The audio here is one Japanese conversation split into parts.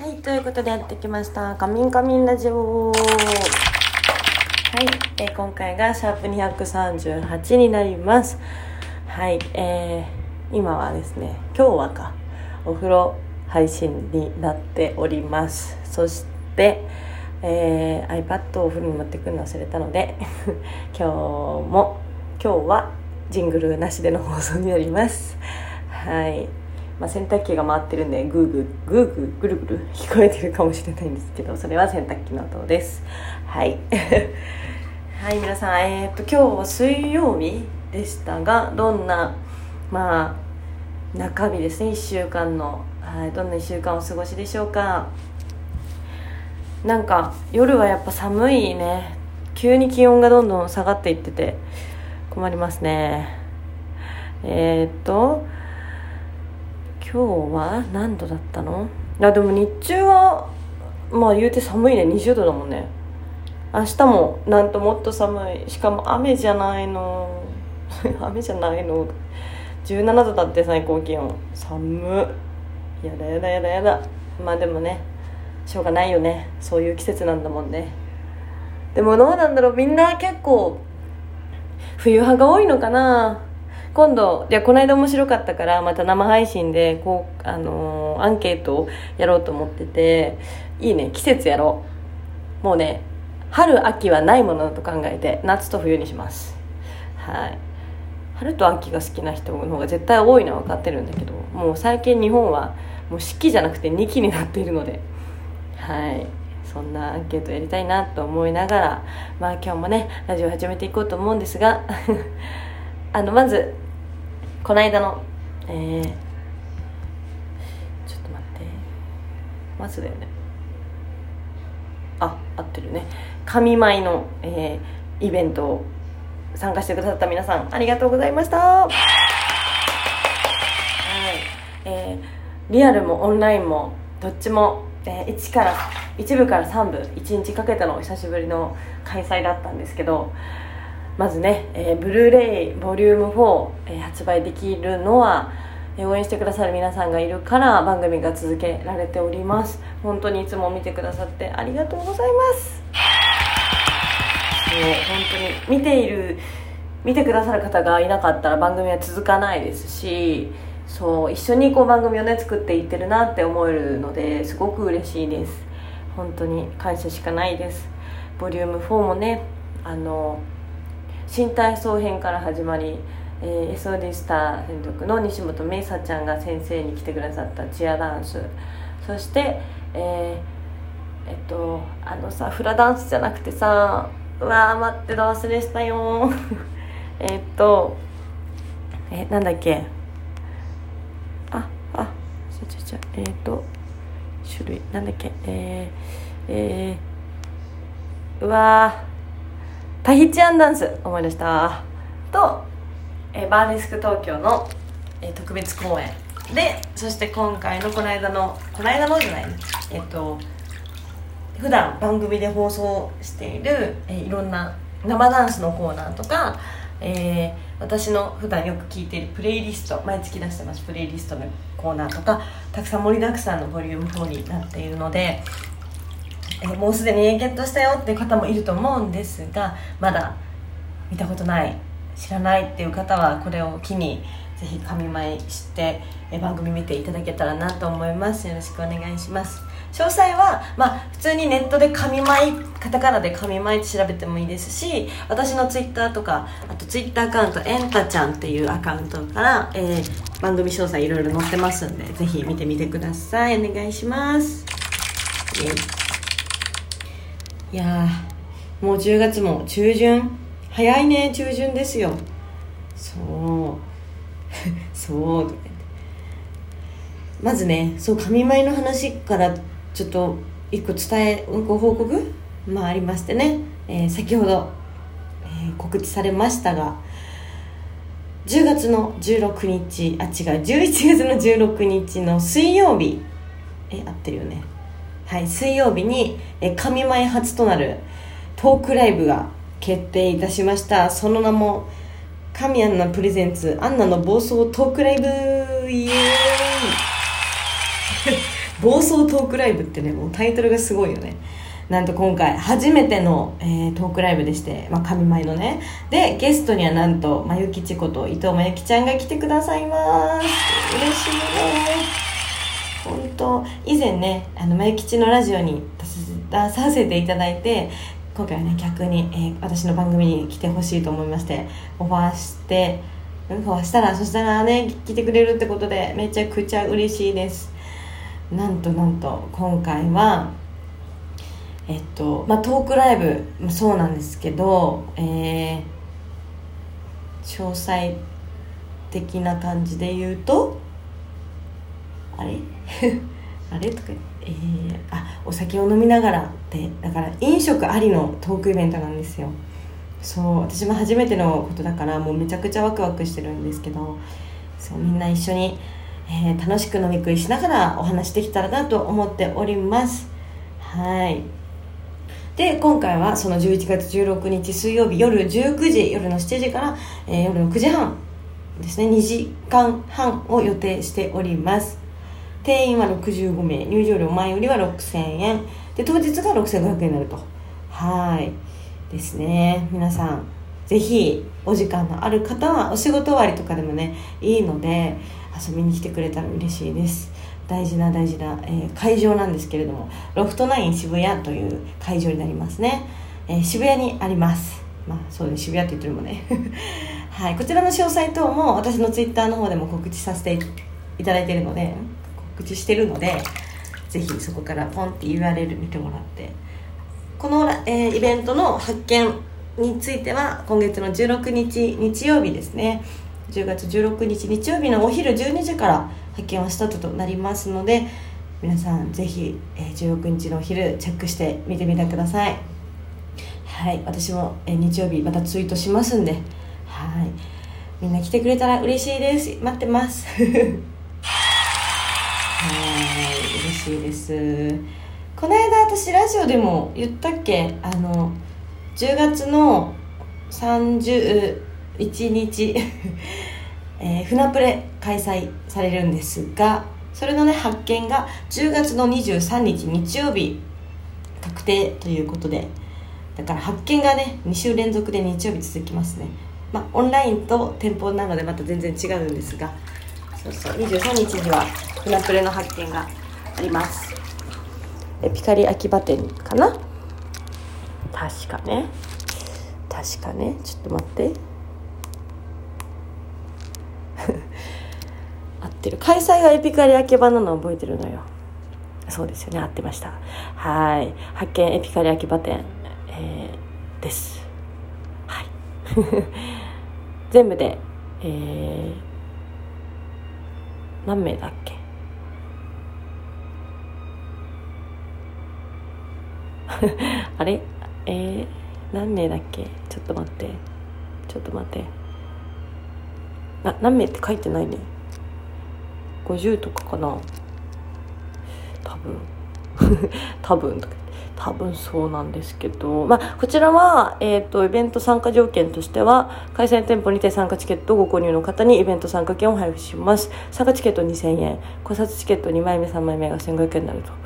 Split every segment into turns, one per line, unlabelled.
はい、ということでやってきました。カミンカミンラジオ。はい、えー今回がシャープ238になります。はい、えー今はですね、今日はか、お風呂配信になっております。そして、えー iPad をお風呂に持ってくるの忘れたので、今日も、今日はジングルなしでの放送になります。はい。まあ、洗濯機が回ってるんでグーグーグーグーぐるぐる 聞こえてるかもしれないんですけどそれは洗濯機の音です。はい。はい皆さんえー、っと今日は水曜日でしたがどんなまあ中日ですね1週間の、はい、どんな1週間お過ごしでしょうか。なんか夜はやっぱ寒いね。急に気温がどんどん下がっていってて困りますね。えー、っと今日は何度だったの？あでも日中はまあ言うて寒いね。20度だもんね。明日もなんともっと寒い。しかも雨じゃないの。雨じゃないの。17度だって最高気温。寒いやだやだやだやだ。まあでもねしょうがないよね。そういう季節なんだもんね。でもどうなんだろう。みんな結構冬派が多いのかな。今度いやこの間面白かったからまた生配信でこう、あのーアンケートをやろうと思ってていいね季節やろう。もうね春秋はないものだと考えて夏と冬にします。はい。春と秋が好きな人の方が絶対多いのは分かってるんだけどもう最近日本はもう四季じゃなくて二季になっているので。はい。そんなアンケートやりたいなと思いながらまあ今日もねラジオ始めていこうと思うんですがあのまずこの間のえー、ちょっと待って。まずだよね。あ合ってるね。神舞の、えーイベントを参加してくださった皆さんありがとうございました。はい。えーリアルもオンラインもどっちも、えー1から1部から3部1日かけての久しぶりの開催だったんですけどまずね、えーブルーレイボリューム4、えー発売できるのは、えー応援してくださる皆さんがいるから番組が続けられております。本当にいつも見てくださってありがとうございます。そう本当に見ている見てくださる方がいなかったら番組は続かないですしそう一緒にこう番組をね作っていってるなって思えるのですごく嬉しいです。本当に感謝しかないです。ボリューム4もねあの新体操編から始まり、えー、SOD スター専属の西本芽衣ちゃんが先生に来てくださったチアダンス。そしてえーえっとあのさフラダンスじゃなくてさうわー待ってた忘れしたよえっとえなんだっけ？ああちゃちゃちゃえっと種類なんだっけ？えー、えー、うわタヒチアンダンス思い出した。と、えーバーレスク東京の、え特別公演。でそして今回のこの間のこの間のじゃないね。えっ、と普段番組で放送している、えいろんな生ダンスのコーナーとか、えー私の普段よく聞いているプレイリスト毎月出してますプレイリストのコーナーとかたくさん盛りだくさんのボリューム4になっているので、えーもうすでにゲットしたよっていう方もいると思うんですがまだ見たことない知らないっていう方はこれを機にぜひ神前知ってえ番組見ていただけたらなと思います。よろしくお願いします。詳細は、まあ、普通にネットで神前カタカナで神前って調べてもいいですし私のツイッターとかあとツイッターアカウントエンタちゃんっていうアカウントから、えー番組詳細いろいろ載ってますんでぜひ見てみてください。お願いします。イエイ。いやもう10月も中旬。早いね中旬ですよ。そう。そう。とか言ってまずねそう神舞の話からちょっと一個伝えご報告？まあありましてね、えー先ほど、えー告知されましたが10月の16日あ違う11月の16日の水曜日。え合ってるよね。はい水曜日にえ神舞初となるトークライブが決定いたしました。その名も神アンナプレゼンツアンナの暴走トークライブ。イエーイ。暴走トークライブってねもうタイトルがすごいよね。なんと今回初めての、えー、トークライブでして、まあ、神舞のね。でゲストにはなんとまゆきちこと伊藤まゆきちゃんが来てくださいます。嬉しいね。本当以前ねあのまゆきちのラジオに出させていただいて今回はね逆に、えー、私の番組に来てほしいと思いましてオファーしてオファーしたらそしたらね来てくれるってことでめちゃくちゃ嬉しいです。なんとなんと今回はえっとまあトークライブもそうなんですけどえー、詳細的な感じで言うとあれ？あれ？とかえー、あお酒を飲みながらってだから飲食ありのトークイベントなんですよ。そう私も初めてのことだからもうめちゃくちゃワクワクしてるんですけどそうみんな一緒に、えー、楽しく飲み食いしながらお話できたらなと思っております。はい。で今回はその11月16日水曜日夜19時夜の7時から、えー、夜の9時半ですね。2時間半を予定しております定員は65名入場料前売りは6000円。で当日が6500円になると。はい。ですね。皆さんぜひお時間のある方はお仕事終わりとかでもねいいので遊びに来てくれたら嬉しいです。大事な大事な、えー、会場なんですけれどもロフトナイン渋谷という会場になりますね、えー、渋谷にあります。まあそうです渋谷って言ってるもんね。はい。こちらの詳細等も私のツイッターの方でも告知させていただいているので告知してるのでぜひそこからポンって URL 見てもらって。この、えー、イベントの発見については今月の16日日曜日ですね。10月16日日曜日のお昼12時から発見はスタートとなりますので皆さんぜひ、えー、16日のお昼チェックして見てみてください。はい私も、えー、日曜日またツイートしますんで。はい。みんな来てくれたら嬉しいです。待ってます。しいです。この間私ラジオでも言ったっけ？あの10月の31日。えー、船プレ開催されるんですがそれのね発見が10月の23日日曜日。確定ということで。だから発見がね2週連続で日曜日続きますね。まあオンラインと店舗なのでまた全然違うんですが。そうそう23日には船プレの発見があります。ピカリ秋葉店かな？確かね。確かね。ちょっと待って。合ってる。開催がエピカリ秋葉なの覚えてるのよ。そうですよね。合ってました。はい。発見エピカリ秋葉店、えー、です。はい。全部でえー、何名だっけ？あれ？えー、何名だっけ？ちょっと待って。ちょっと待って。な何名って書いてないね。50とかかな。多分。多分とか。多分そうなんですけど、まあ、こちらは、えーと、イベント参加条件としては開催店舗にて参加チケットをご購入の方にイベント参加券を配布します。参加チケット2000円。考察チケット2枚目3枚目が1500円になると。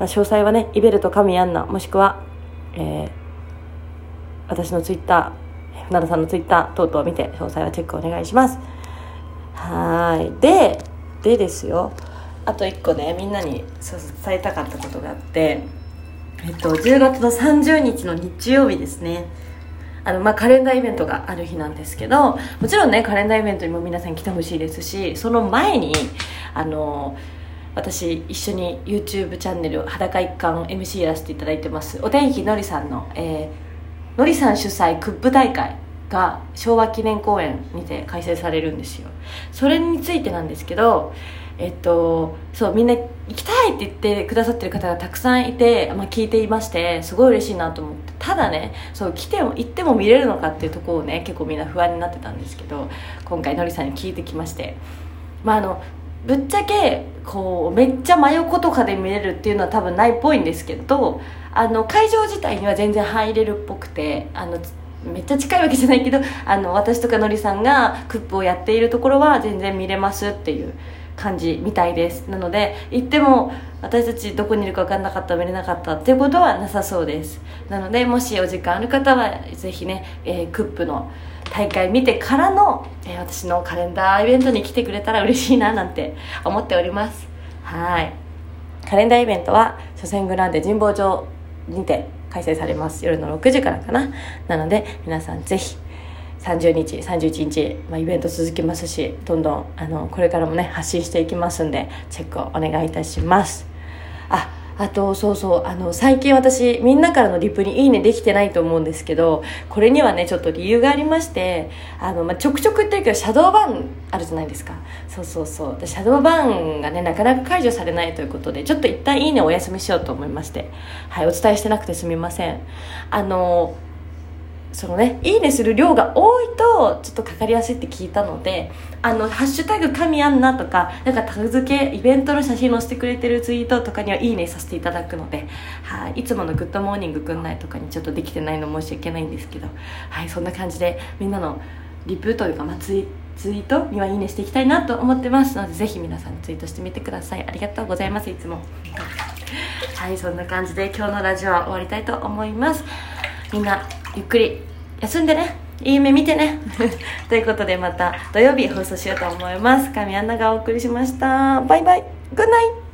まあ、詳細はねイベルト神アンナもしくは、えー、私のツイッター船田さんのツイッター等々を見て詳細はチェックお願いします。はい。ででですよ。あと1個ねみんなに伝えたかったことがあってえっと10月の30日の日曜日ですね。あのまあ、カレンダーイベントがある日なんですけどもちろんねカレンダーイベントにも皆さん来てほしいですしその前にあの私一緒に YouTube チャンネル裸一貫 MC やらせていただいてます。お天気のりさんの、えー、のりさん主催クップ大会が昭和記念公園にて開催されるんですよ。それについてなんですけどえっとそうみんな行きたいって言ってくださってる方がたくさんいて、まあ、聞いていましてすごい嬉しいなと思って。ただねそう来ても行っても見れるのかっていうところをね結構みんな不安になってたんですけど今回のりさんに聞いてきまして。まああのぶっちゃけこうめっちゃ真横とかで見れるっていうのは多分ないっぽいんですけどあの会場自体には全然入れるっぽくてあのめっちゃ近いわけじゃないけどあの私とかのりさんがクップをやっているところは全然見れますっていう。感じみたいです。なので行っても私たちどこにいるか分かんなかった見れなかったっていうことはなさそうです。なのでもしお時間ある方はぜひね、えー、クップの大会見てからの、えー、私のカレンダーイベントに来てくれたら嬉しいななんて思っております。はい。カレンダーイベントは初戦グランデ神保町にて開催されます。夜の6時からかな。なので皆さんぜひ30日31日、まあ、イベント続きますしどんどんあのこれからもね発信していきますんでチェックをお願いいたします。ああとそうそうあの最近私みんなからのリプに「いいね」できてないと思うんですけどこれにはねちょっと理由がありましてあの、まあ、ちょくちょく言ってるけどシャドーバンあるじゃないですか。そうそうそう。でシャドーバンがねなかなか解除されないということでちょっと一旦「いいね」お休みしようと思いまして。はいお伝えしてなくてすみません。あのそのねいいねする量が多いとちょっとかかりやすいって聞いたのであの「ハッシュタグ神アンナ」とかなんかタグ付けイベントの写真載せてくれてるツイートとかにはいいねさせていただくのではいいつもの「グッドモーニングくんない」とかにちょっとできてないの申し訳ないんですけどはいそんな感じでみんなのリプというか、まあ、ツイツイートにはいいねしていきたいなと思ってますのでぜひ皆さんツイートしてみてください。ありがとうございますいつも。はいそんな感じで今日のラジオは終わりたいと思います。みんなゆっくり休んでね。いい夢見てね。ということでまた土曜日放送しようと思います。神アンナがお送りしました。バイバイ。グッナイ